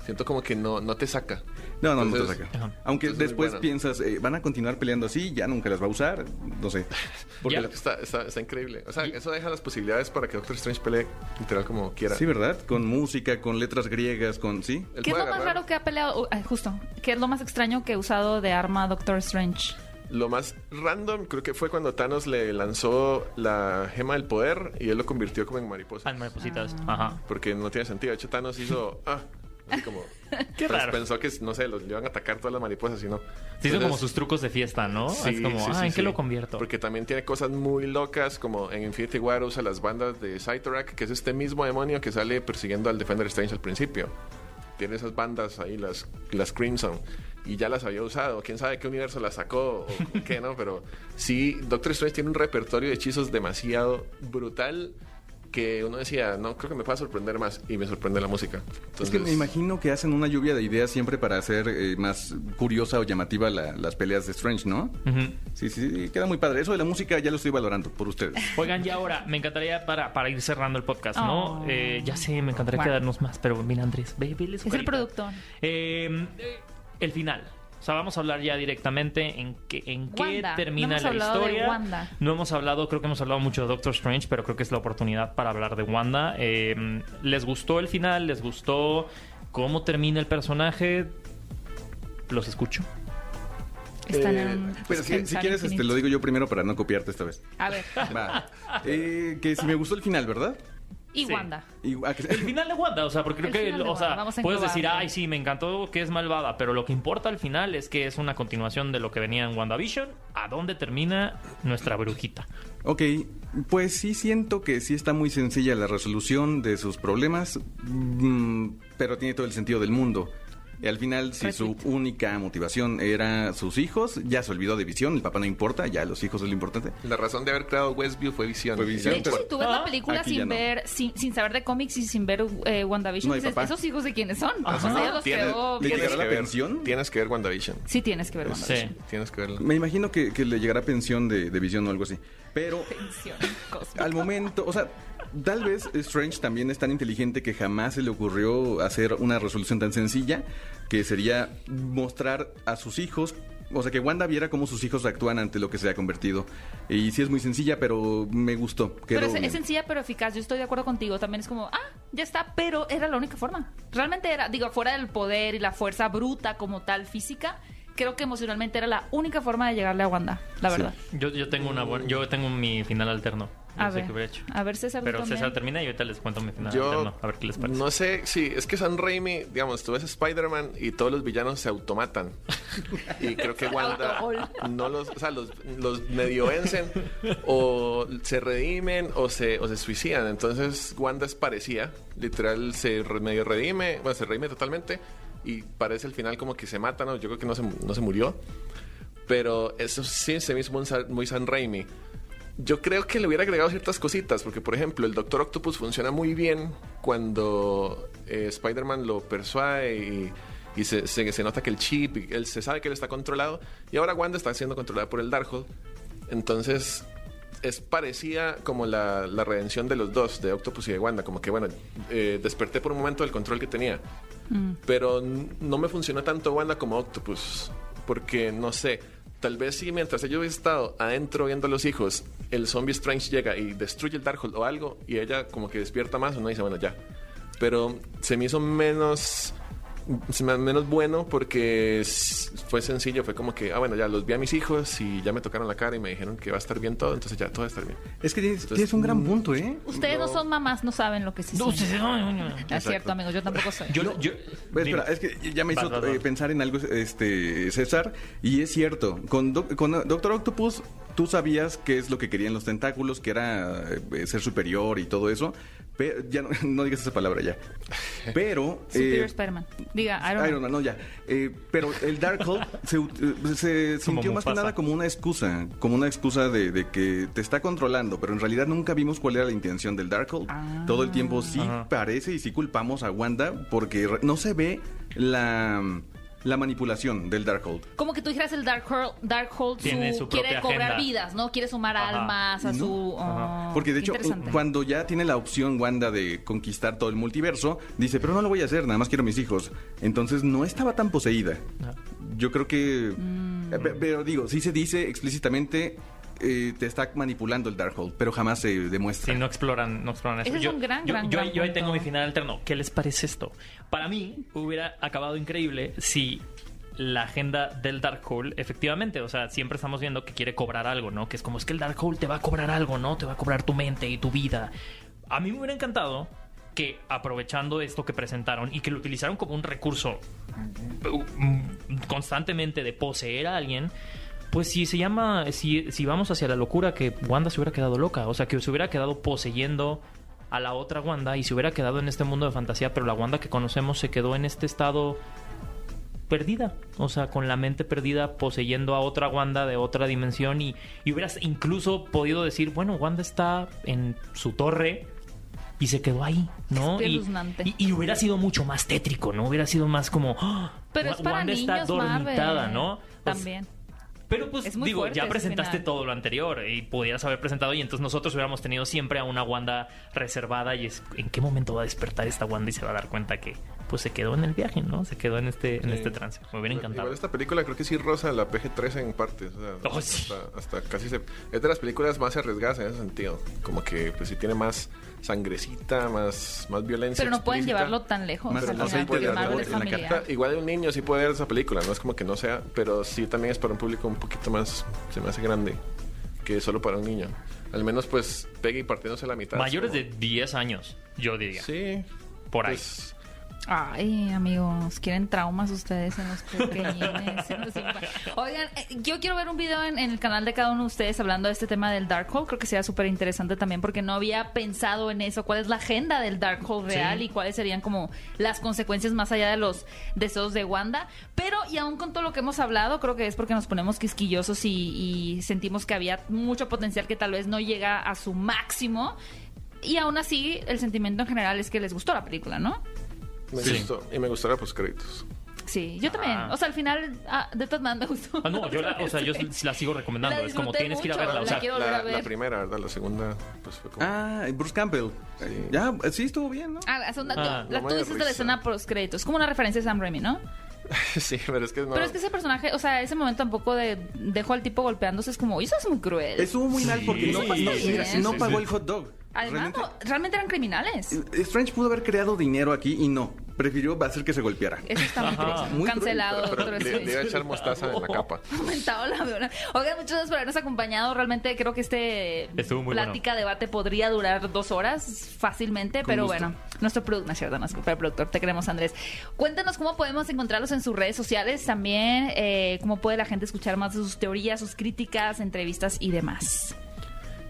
Siento como que no, no te saca. No, no, no te saca. Ajá. Aunque Entonces, después bueno. piensas, eh, ¿van a continuar peleando así? ¿Ya nunca las va a usar? No sé. (laughs) Porque está, está, está increíble. O sea, eso deja las posibilidades para que Doctor Strange pelee literal como quiera. Sí, ¿verdad? Con música, con letras griegas, con... ¿Sí? ¿Qué es lo más raro que ha peleado? uh, justo. ¿Qué es lo más extraño que ha usado de arma Doctor Strange? Lo más random creo que fue cuando Thanos le lanzó la gema del poder y él lo convirtió como en mariposa. Ah, maripositas. Ah. Ajá. Porque no tiene sentido. De hecho, Thanos hizo... (laughs) Ah, así como... (laughs) Qué pues, raro. Pensó que, no sé, los, le iban a atacar todas las mariposas y no. Se hizo como Entonces, sus trucos de fiesta, ¿no? sí, es como, sí, ah, sí, ¿en qué sí. lo convierto? Porque también tiene cosas muy locas, como en Infinity War usa las bandas de Cyttorak, que es este mismo demonio que sale persiguiendo al Defender Strange al principio. Tiene esas bandas ahí, las, las Crimson, y ya las había usado. Quién sabe qué universo las sacó o (laughs) qué, ¿no? Pero sí, Doctor Strange tiene un repertorio de hechizos demasiado brutal que uno decía, no, creo que me pueda sorprender más, y me sorprende la música. Es que me imagino que hacen una lluvia de ideas siempre para hacer eh, más curiosa o llamativa la- las peleas de Strange, ¿no? Ujú. Sí, sí, sí, queda muy padre. Eso de la música ya lo estoy valorando por ustedes. Oigan, y ahora, me encantaría para, para ir cerrando el podcast, ¿no? Oh. Eh, ya sé, me encantaría Bueno. quedarnos más, pero mira, Andrés, ve, ve Es el. Eh, eh, el final. O sea, vamos a hablar ya directamente en qué, en qué termina No hemos la hablado de historia. Wanda. No hemos hablado, creo que hemos hablado mucho de Doctor Strange, pero creo que es la oportunidad para hablar de Wanda. Eh, ¿Les gustó el final? ¿Les gustó cómo termina el personaje? Los escucho. Están Eh, en. Pero si, quieres, este, lo digo yo primero para no copiarte esta vez. A ver. Va. Eh, que si me gustó el final, ¿verdad? Y Sí. Wanda. Y- El final de Wanda, o sea, porque creo El que, final de o sea, Wanda, vamos a puedes decir, ay, sí, me encantó que es malvada, pero lo que importa al final es que es una continuación de lo que venía en WandaVision. ¿A dónde termina nuestra brujita? Ok, pues sí siento que sí está muy sencilla la resolución de sus problemas, mm, pero tiene todo el sentido del mundo. Y al final, si su única motivación era sus hijos, ya se olvidó de visión, el papá no importa, ya los hijos es lo importante. La razón de haber creado Westview fue visión. Fue visión. De hecho, si tú ves Ah, la película aquí ya sin no. ver, sin, sin saber de cómics y sin ver eh, WandaVision, No dices. ¿esos hijos de quiénes son? Ajá. O sea, los Tienes- creó ¿Le bien. llegará la ver, pensión? Tienes que ver WandaVision. Sí tienes que ver Sí. WandaVision. Tienes que verla. Me imagino que, que le llegará pensión de, de visión o algo así. Pero Pensión (laughs) cósmica. al momento, o sea, tal vez Strange también es tan inteligente que jamás se le ocurrió hacer una resolución tan sencilla que sería mostrar a sus hijos, o sea, que Wanda viera cómo sus hijos actúan ante lo que se ha convertido. Y sí es muy sencilla, pero me gustó. Pero es, es sencilla pero eficaz. Yo estoy de acuerdo contigo. También es como, ah, ya está, pero era la única forma. Realmente era, digo, fuera del poder y la fuerza bruta como tal física, creo que emocionalmente era la única forma de llegarle a Wanda, la Sí. verdad. Yo, yo tengo una buena, yo tengo mi final alterno. A sé ver, qué hubiera hecho. a ver, César. Pero también. César termina y ahorita les cuento mi final Yo alterno. A ver qué les parece. no sé, sí, es que San Raimi, digamos, tú ves Spider-Man y todos los villanos se automatan. Y creo que (laughs) Wanda no los, o sea, los, los medio vencen o se redimen o se, o se suicidan. Entonces Wanda es parecida, literal se re- medio redime, bueno, se redime totalmente y parece al final como que se mata, ¿no? Yo creo que no se, no se murió. Pero eso sí se me hizo muy San, Raimi. Yo creo que le hubiera agregado ciertas cositas, porque por ejemplo el Doctor Octopus funciona muy bien cuando eh, Spider-Man lo persuade y, se, nota que el chip, él se sabe que él está controlado y ahora Wanda está siendo controlada por el Darkhold. Entonces es parecida como la, la redención de los dos, de Octopus y de Wanda, como que bueno, eh, desperté por un momento del control que tenía, pero n- no me funcionó tanto Wanda como Octopus, porque no sé, tal vez si mientras ellos hubiese estado adentro viendo a los hijos, el zombie Strange llega y destruye el Darkhold o algo, y ella como que despierta más, uno dice, bueno, ya. Pero se me hizo menos menos bueno porque fue sencillo, fue como que, ah, bueno, ya los vi a mis hijos y ya me tocaron la cara y me dijeron que va a estar bien todo, entonces ya todo va a estar bien. Es que tienes, Entonces, tienes un gran mm, punto, ¿eh? Ustedes no. No. son mamás, no saben lo que se No, siente. sí, sí, no, no, no. Es cierto, amigos, yo tampoco soy. Yo, yo- Pues, espera, es que ya me hizo eh, pensar en algo, este, César, y es cierto. Con, Doc- con Doctor Octopus, tú sabías qué es lo que querían los tentáculos, que era eh, ser superior y todo eso. Pero, ya no, (laughs) no digas esa palabra ya. Pero. (laughs) Superior eh, Spider-Man. Diga, Iron, Man. Iron Man, no, ya. Eh, pero el Darkhold (laughs) se, se sintió más que nada como una excusa, como una excusa de, de que te está controlando, pero en realidad nunca vimos cuál era la intención del Darkhold. Ah. Todo el tiempo sí Ajá. parece y sí culpamos a Wanda porque no se ve la, la manipulación del Darkhold. Como que tú dijeras el Darkhold, Darkhold su, Tiene su quiere propia cobrar agenda. vidas, ¿no? Quiere sumar Ajá. almas a No. su... Ajá. oh, Porque de hecho, interesante. cuando ya tiene la opción Wanda de conquistar todo el multiverso, dice, pero no lo voy a hacer, nada más quiero mis hijos. Entonces no estaba tan poseída. Ah. Yo creo que... Mm. eh, pe- Pero digo, sí se dice explícitamente, eh, te está manipulando el Darkhold, pero jamás se demuestra. Sí, no exploran, no exploran eso. Ese es yo, un gran, yo, gran, yo, gran yo ahí tengo mi final alterno. ¿Qué les parece esto? Para mí hubiera acabado increíble si la agenda del Darkhold, efectivamente, o sea, siempre estamos viendo que quiere cobrar algo, ¿no? Que es como es que el Darkhold te va a cobrar algo, ¿no? Te va a cobrar tu mente y tu vida. A mí me hubiera encantado que aprovechando esto que presentaron y que lo utilizaron como un recurso mm, constantemente de poseer a alguien, pues si se llama, si, si vamos hacia la locura, que Wanda se hubiera quedado loca, o sea, que se hubiera quedado poseyendo a la otra Wanda y se hubiera quedado en este mundo de fantasía, pero la Wanda que conocemos se quedó en este estado perdida, o sea, con la mente perdida, poseyendo a otra Wanda de otra dimensión y, y hubieras incluso podido decir, bueno, Wanda está en su torre y se quedó ahí, ¿no? Y, y- y hubiera sido mucho más tétrico, ¿no? Hubiera sido más como, ¡ah! Pero Wa- es para Wanda está dormitada, Marvel. ¿no? Pues, También. Pero pues Es muy digo, fuerte ya ese presentaste todo lo anterior y pudieras haber presentado y entonces nosotros hubiéramos tenido siempre a una Wanda reservada y es en qué momento va a despertar esta Wanda y se va a dar cuenta que pues se quedó en el viaje, ¿no? Se quedó en este en este trance. Me hubiera encantado. Igual esta película creo que sí rosa la PG-13 en partes. o sea, Oh, sí. hasta, hasta casi se... Es de las películas más arriesgadas en ese sentido. Como que pues sí tiene más sangrecita, más, más violencia. Pero no pueden llevarlo tan lejos. Más el final, aceite porque de familiar. igual un niño sí puede ver esa película, no es como que no sea, pero sí también es para un público un poquito más, se me hace grande, que solo para un niño. Al menos pues Peggy partiéndose la mitad. Mayores como- de 10 años, yo diría. Sí. Por ahí. pues, Ay, amigos, quieren traumas ustedes en los pequeñines. en los Oigan, eh, yo quiero ver un video en, en el canal de cada uno de ustedes hablando de este tema del Darkhold. Creo que sería súper interesante también porque no había pensado en eso. ¿Cuál es la agenda del Darkhold real Sí. y cuáles serían como las consecuencias más allá de los deseos de Wanda? Pero, y aún con todo lo que hemos hablado, creo que es porque nos ponemos quisquillosos y, y sentimos que había mucho potencial que tal vez no llega a su máximo. Y aún así, el sentimiento en general es que les gustó la película, ¿no? Me Sí. gustó. Y me gustaron pues créditos. Sí, yo también. Ah. O sea, al final, ah, de todas maneras me gustó. Ah, no, yo la, o sea, yo (laughs) la sigo recomendando. La es como tienes que ir a verla. O la sea, a La, la ver. primera, ¿verdad? La segunda, pues fue como... Ah, Bruce Campbell. Sí. Ya, sí estuvo bien, ¿no? Ah, la segunda- Ah, no tú dices de la escena post créditos. Es como una referencia a Sam Raimi, ¿no? (laughs) sí, pero es que no... Pero es que ese personaje, o sea, ese momento tampoco de dejo al tipo golpeándose es como, eso es muy cruel. Estuvo muy mal porque Sí, no, sí, no- sí, mira, sí, no sí, pagó sí. el hot dog. Además, Realmente- no, realmente eran criminales. Strange pudo haber creado dinero aquí y no. Prefirió hacer que se golpeara. Eso está muy Ajá. triste. Muy Cancelado, Pero doctor le, le iba a echar mostaza en la (laughs) capa. Aumentado la viola. Oigan, muchas gracias por habernos acompañado. Realmente creo que este plática, debate podría durar dos horas fácilmente, pero gusto. bueno, nuestro productor, no es cierto, no es culpa del productor, te queremos Andrés. Cuéntanos cómo podemos encontrarlos en sus redes sociales también, eh, cómo puede la gente escuchar más de sus teorías, sus críticas, entrevistas y demás.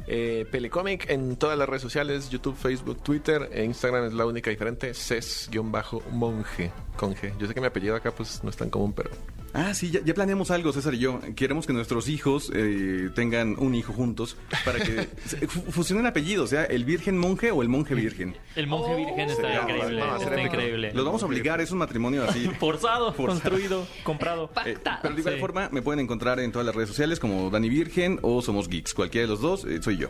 Eh, Pelicomic en todas las redes sociales, YouTube, Facebook, Twitter, e Instagram es la única diferente, ces-monje, con G. Yo sé que mi apellido acá pues no es tan común, pero Ah, sí, ya, ya planeamos algo, César y yo. Queremos que nuestros hijos eh, tengan un hijo juntos para que (laughs) fusionen apellidos, sea el virgen monje o el monje virgen. El monje virgen está Sería- increíble. está increíble. Los vamos a obligar, es un matrimonio así. (laughs) Forzado, (laughs) Forzado. construido, comprado. Eh, pero de igual Sí. forma me pueden encontrar en todas las redes sociales como Dani Virgen o Somos Geeks. Cualquiera de los dos eh, soy yo.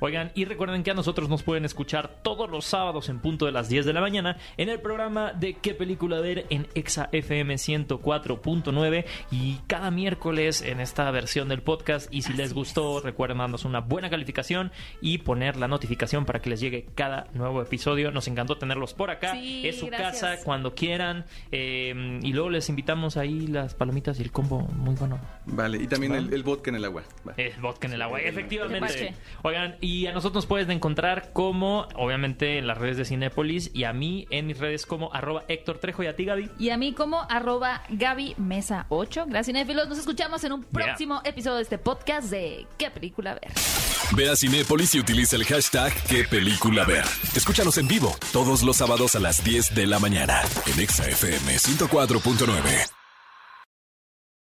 Oigan, y recuerden que a nosotros nos pueden escuchar todos los sábados en punto de las 10 de la mañana en el programa de qué película ver en Exa FM 104.9 y cada miércoles en esta versión del podcast. Y si les gustó, recuerden darnos una buena calificación y poner la notificación para que les llegue cada nuevo episodio. Nos encantó tenerlos por acá. Sí, es su gracias. casa cuando quieran. eh, y luego les invitamos ahí las palomitas y el combo muy bueno. Vale, y también el, el vodka en el agua. Va. El vodka en el agua, efectivamente. Oigan, y a nosotros nos puedes encontrar como, obviamente, en las redes de Cinépolis y a mí en mis redes como arroba Héctor Trejo y a ti, Gaby. Y a mí como arroba Gaby Mesa 8. Gracias, cinéfilos. Nos escuchamos en un próximo episodio de este podcast de ¿Qué película ver? Ve a Cinépolis y utiliza el hashtag qué película ver. Escúchanos en vivo todos los sábados a las 10 de la mañana en Exa FM 104.9.